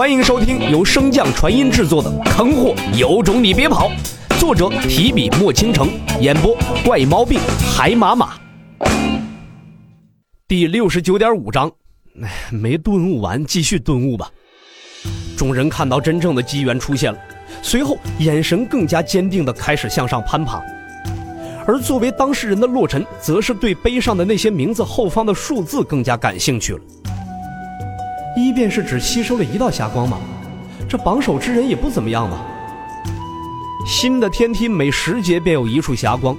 欢迎收听由升降传音制作的《坑货有种你别跑》，作者提笔墨倾城，演播怪毛病海马马。第六十九点五章，没顿悟完，继续顿悟吧。众人看到真正的机缘出现了，随后眼神更加坚定地开始向上攀爬。而作为当事人的洛尘，则是对碑上的那些名字后方的数字更加感兴趣了。一便是只吸收了一道霞光吗？这榜首之人也不怎么样嘛。新的天梯每十节便有一处霞光，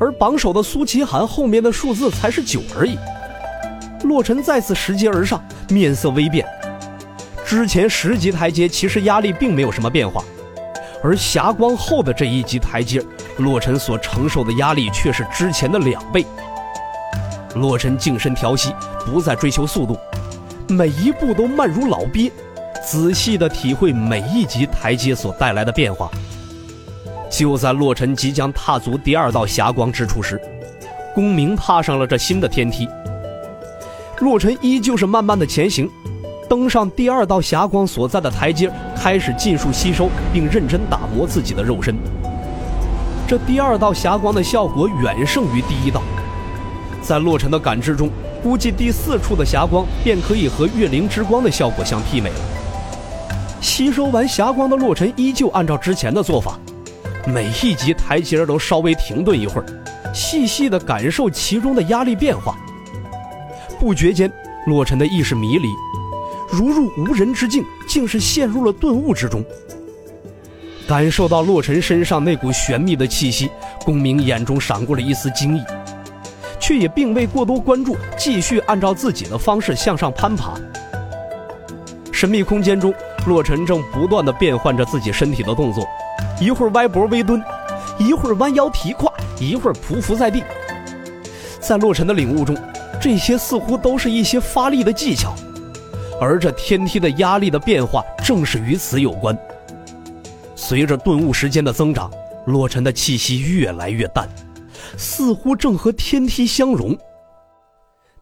而榜首的苏齐寒后面的数字才是九而已。洛尘再次拾阶而上，面色微变。之前十级台阶其实压力并没有什么变化，而霞光后的这一级台阶，洛尘所承受的压力却是之前的两倍。洛尘静身调息，不再追求速度。每一步都慢如老鳖，仔细地体会每一级台阶所带来的变化。就在洛尘即将踏足第二道霞光之处时，公明踏上了这新的天梯。洛尘依旧是慢慢的前行，登上第二道霞光所在的台阶，开始尽数吸收并认真打磨自己的肉身。这第二道霞光的效果远胜于第一道，在洛尘的感知中。估计第四处的霞光便可以和月灵之光的效果相媲美了。吸收完霞光的洛尘依旧按照之前的做法，每一级台阶都稍微停顿一会儿，细细的感受其中的压力变化。不觉间，洛尘的意识迷离，如入无人之境，竟是陷入了顿悟之中。感受到洛尘身上那股玄秘的气息，公明眼中闪过了一丝惊异。却也并未过多关注，继续按照自己的方式向上攀爬。神秘空间中，洛尘正不断的变换着自己身体的动作，一会儿歪脖微蹲，一会儿弯腰提胯，一会儿匍匐在地。在洛尘的领悟中，这些似乎都是一些发力的技巧，而这天梯的压力的变化正是与此有关。随着顿悟时间的增长，洛尘的气息越来越淡。似乎正和天梯相融。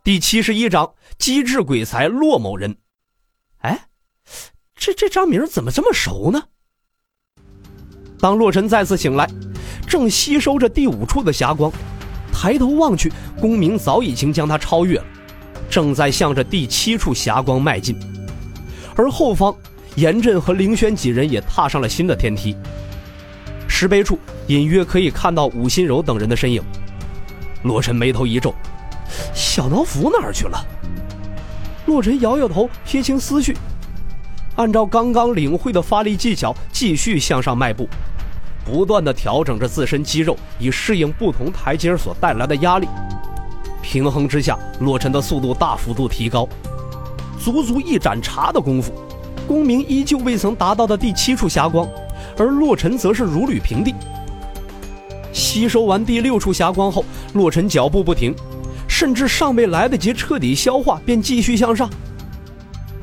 第七十一章机智鬼才骆某人。哎，这这张名怎么这么熟呢？当洛尘再次醒来，正吸收着第五处的霞光，抬头望去，公明早已经将他超越了，正在向着第七处霞光迈进。而后方，严震和凌轩几人也踏上了新的天梯。石碑处隐约可以看到武心柔等人的身影。洛尘眉头一皱：“小脑斧哪儿去了？”洛尘摇摇头，撇清思绪，按照刚刚领会的发力技巧，继续向上迈步，不断的调整着自身肌肉，以适应不同台阶所带来的压力。平衡之下，洛尘的速度大幅度提高。足足一盏茶的功夫，功名依旧未曾达到的第七处霞光。而洛尘则是如履平地。吸收完第六处霞光后，洛尘脚步不停，甚至尚未来得及彻底消化，便继续向上。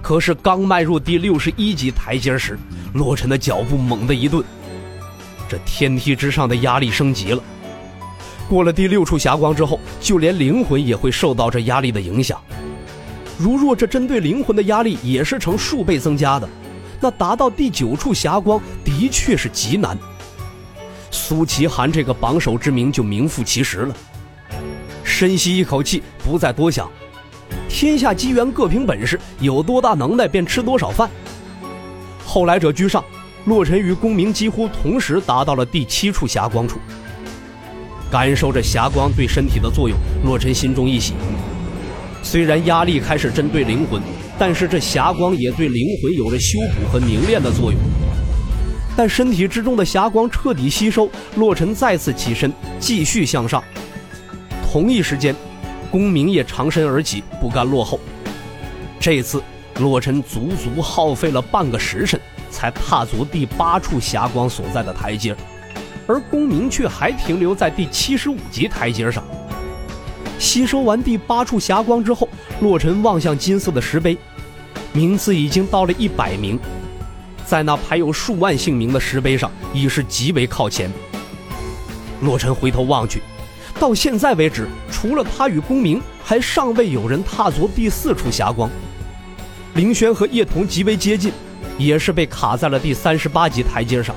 可是刚迈入第六十一级台阶时，洛尘的脚步猛地一顿，这天梯之上的压力升级了。过了第六处霞光之后，就连灵魂也会受到这压力的影响。如若这针对灵魂的压力也是成数倍增加的。那达到第九处霞光的确是极难。苏齐寒这个榜首之名就名副其实了。深吸一口气，不再多想。天下机缘各凭本事，有多大能耐便吃多少饭。后来者居上，洛尘与公明几乎同时达到了第七处霞光处。感受着霞光对身体的作用，洛尘心中一喜。虽然压力开始针对灵魂。但是这霞光也对灵魂有着修补和凝练的作用。但身体之中的霞光彻底吸收，洛尘再次起身，继续向上。同一时间，公明也长身而起，不甘落后。这次，洛尘足足耗费了半个时辰，才踏足第八处霞光所在的台阶，而公明却还停留在第七十五级台阶上。吸收完第八处霞光之后，洛尘望向金色的石碑，名次已经到了一百名，在那排有数万姓名的石碑上，已是极为靠前。洛尘回头望去，到现在为止，除了他与公明，还尚未有人踏足第四处霞光。凌轩和叶童极为接近，也是被卡在了第三十八级台阶上，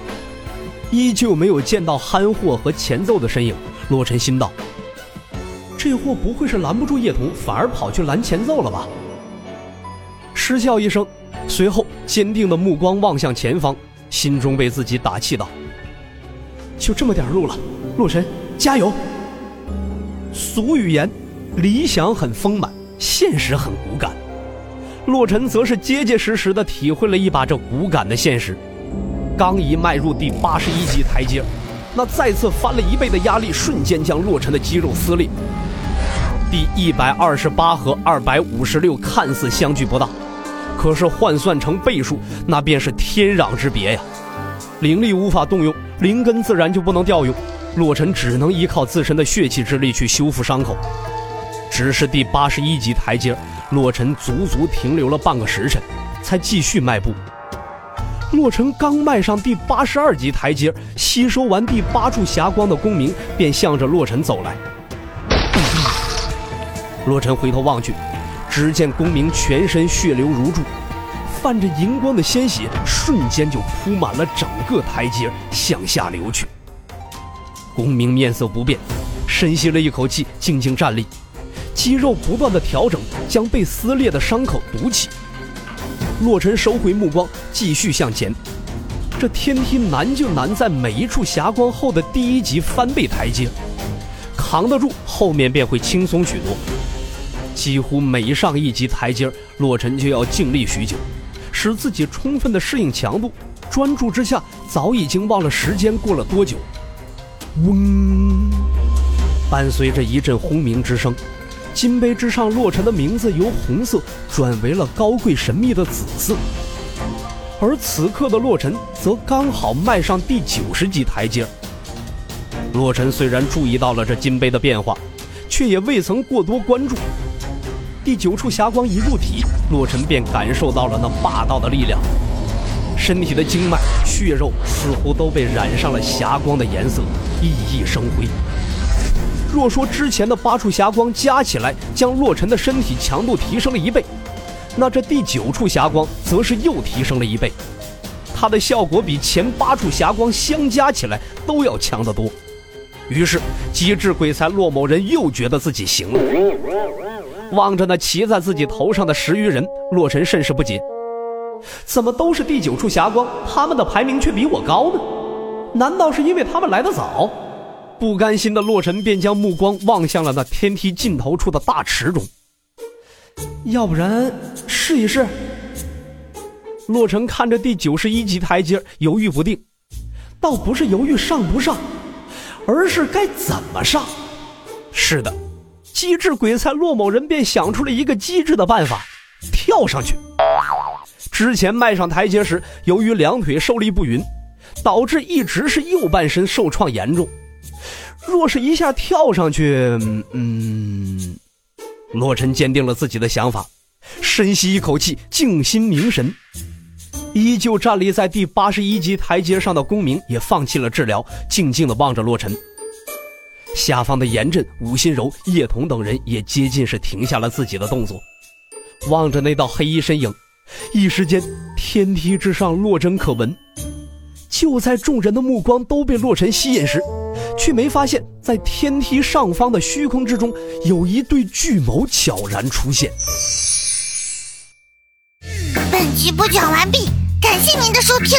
依旧没有见到憨货和前奏的身影。洛尘心道：“这货不会是拦不住叶童，反而跑去拦前奏了吧？”失笑一声，随后坚定的目光望向前方，心中为自己打气道：“就这么点路了，洛尘，加油！”俗语言：“理想很丰满，现实很骨感。”洛尘则是结结实实的体会了一把这骨感的现实。刚一迈入第八十一级台阶，那再次翻了一倍的压力瞬间将洛尘的肌肉撕裂。第一百二十八和二百五十六看似相距不大，可是换算成倍数，那便是天壤之别呀！灵力无法动用，灵根自然就不能调用，洛尘只能依靠自身的血气之力去修复伤口。只是第八十一级台阶。洛尘足足停留了半个时辰，才继续迈步。洛尘刚迈上第八十二级台阶，吸收完第八处霞光的功名，便向着洛尘走来。洛尘回头望去，只见公明全身血流如注，泛着银光的鲜血瞬间就铺满了整个台阶，向下流去。公明面色不变，深吸了一口气，静静站立。肌肉不断的调整，将被撕裂的伤口堵起。洛尘收回目光，继续向前。这天梯难就难在每一处霞光后的第一级翻倍台阶，扛得住，后面便会轻松许多。几乎每上一级台阶，洛尘就要静立许久，使自己充分的适应强度。专注之下，早已经忘了时间过了多久。嗡，伴随着一阵轰鸣之声。金杯之上，洛尘的名字由红色转为了高贵神秘的紫色，而此刻的洛尘则刚好迈上第九十级台阶。洛尘虽然注意到了这金杯的变化，却也未曾过多关注。第九处霞光一入体，洛尘便感受到了那霸道的力量，身体的经脉、血肉似乎都被染上了霞光的颜色，熠熠生辉。若说之前的八处霞光加起来将洛尘的身体强度提升了一倍，那这第九处霞光则是又提升了一倍，它的效果比前八处霞光相加起来都要强得多。于是机智鬼才骆某人又觉得自己行了。望着那骑在自己头上的十余人，洛尘甚是不解：怎么都是第九处霞光，他们的排名却比我高呢？难道是因为他们来得早？不甘心的洛尘便将目光望向了那天梯尽头处的大池中。要不然试一试？洛尘看着第九十一级台阶，犹豫不定。倒不是犹豫上不上，而是该怎么上。是的，机智鬼才洛某人便想出了一个机智的办法：跳上去。之前迈上台阶时，由于两腿受力不匀，导致一直是右半身受创严重。若是一下跳上去，嗯，洛尘坚定了自己的想法，深吸一口气，静心凝神。依旧站立在第八十一级台阶上的公明也放弃了治疗，静静的望着洛尘。下方的严阵、武心柔、叶童等人也接近是停下了自己的动作，望着那道黑衣身影。一时间，天梯之上落针可闻。就在众人的目光都被洛尘吸引时。却没发现，在天梯上方的虚空之中，有一对巨眸悄然出现。本集播讲完毕，感谢您的收听。